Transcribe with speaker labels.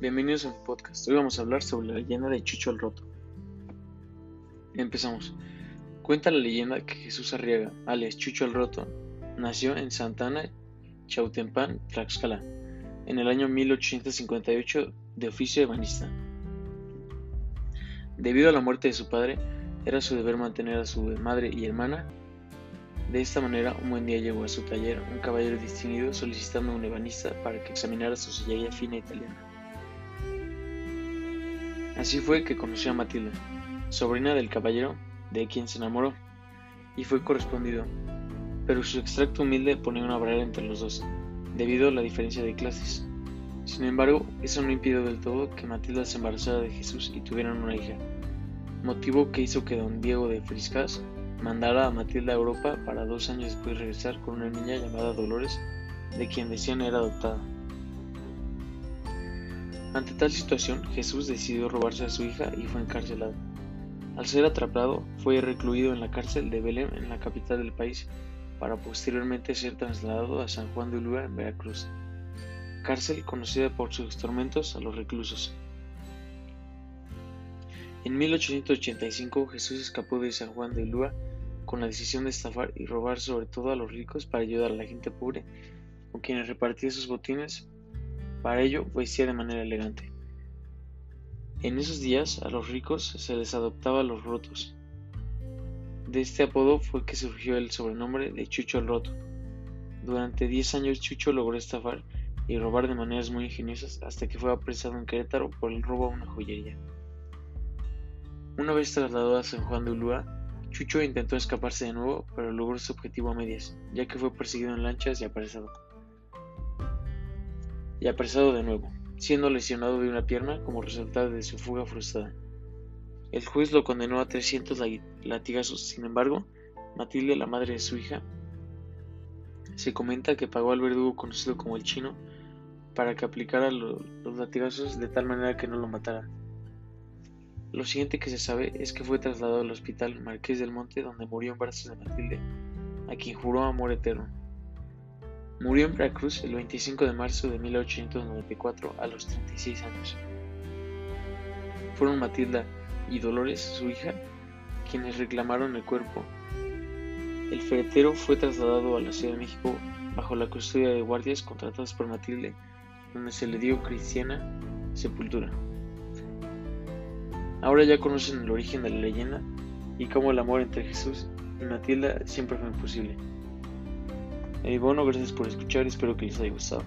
Speaker 1: Bienvenidos a mi podcast. Hoy vamos a hablar sobre la leyenda de Chucho el Roto. Empezamos. Cuenta la leyenda que Jesús Arriaga, alias Chucho el Roto, nació en Santana, Chautempán, Tlaxcala, en el año 1858 de oficio ebanista. Debido a la muerte de su padre, era su deber mantener a su madre y hermana. De esta manera, un buen día llegó a su taller un caballero distinguido solicitando a un ebanista para que examinara su sillería fina italiana. Así fue que conoció a Matilda, sobrina del caballero de quien se enamoró, y fue correspondido, pero su extracto humilde ponía una barrera entre los dos, debido a la diferencia de clases. Sin embargo, eso no impidió del todo que Matilda se embarazara de Jesús y tuvieran una hija, motivo que hizo que don Diego de Friscas mandara a Matilda a Europa para dos años después regresar con una niña llamada Dolores, de quien decían era adoptada. Ante tal situación, Jesús decidió robarse a su hija y fue encarcelado. Al ser atrapado, fue recluido en la cárcel de Belém, en la capital del país, para posteriormente ser trasladado a San Juan de Ulúa, en Veracruz, cárcel conocida por sus tormentos a los reclusos. En 1885 Jesús escapó de San Juan de Ulúa con la decisión de estafar y robar sobre todo a los ricos para ayudar a la gente pobre, con quienes repartía sus botines para ello vestía de manera elegante. En esos días a los ricos se les adoptaba a los rotos. De este apodo fue que surgió el sobrenombre de Chucho el Roto. Durante 10 años Chucho logró estafar y robar de maneras muy ingeniosas hasta que fue apresado en Querétaro por el robo a una joyería. Una vez trasladado a San Juan de Ulúa, Chucho intentó escaparse de nuevo, pero logró su objetivo a medias, ya que fue perseguido en lanchas y apresado y apresado de nuevo, siendo lesionado de una pierna como resultado de su fuga frustrada. El juez lo condenó a 300 latigazos, sin embargo, Matilde, la madre de su hija, se comenta que pagó al verdugo conocido como el chino para que aplicara los latigazos de tal manera que no lo matara. Lo siguiente que se sabe es que fue trasladado al hospital Marqués del Monte donde murió en brazos de Matilde, a quien juró amor eterno. Murió en Veracruz el 25 de marzo de 1894 a los 36 años. Fueron Matilda y Dolores, su hija, quienes reclamaron el cuerpo. El ferretero fue trasladado a la Ciudad de México bajo la custodia de guardias contratados por Matilde, donde se le dio cristiana sepultura. Ahora ya conocen el origen de la leyenda y cómo el amor entre Jesús y Matilda siempre fue imposible. Y bueno, gracias por escuchar espero que les haya gustado.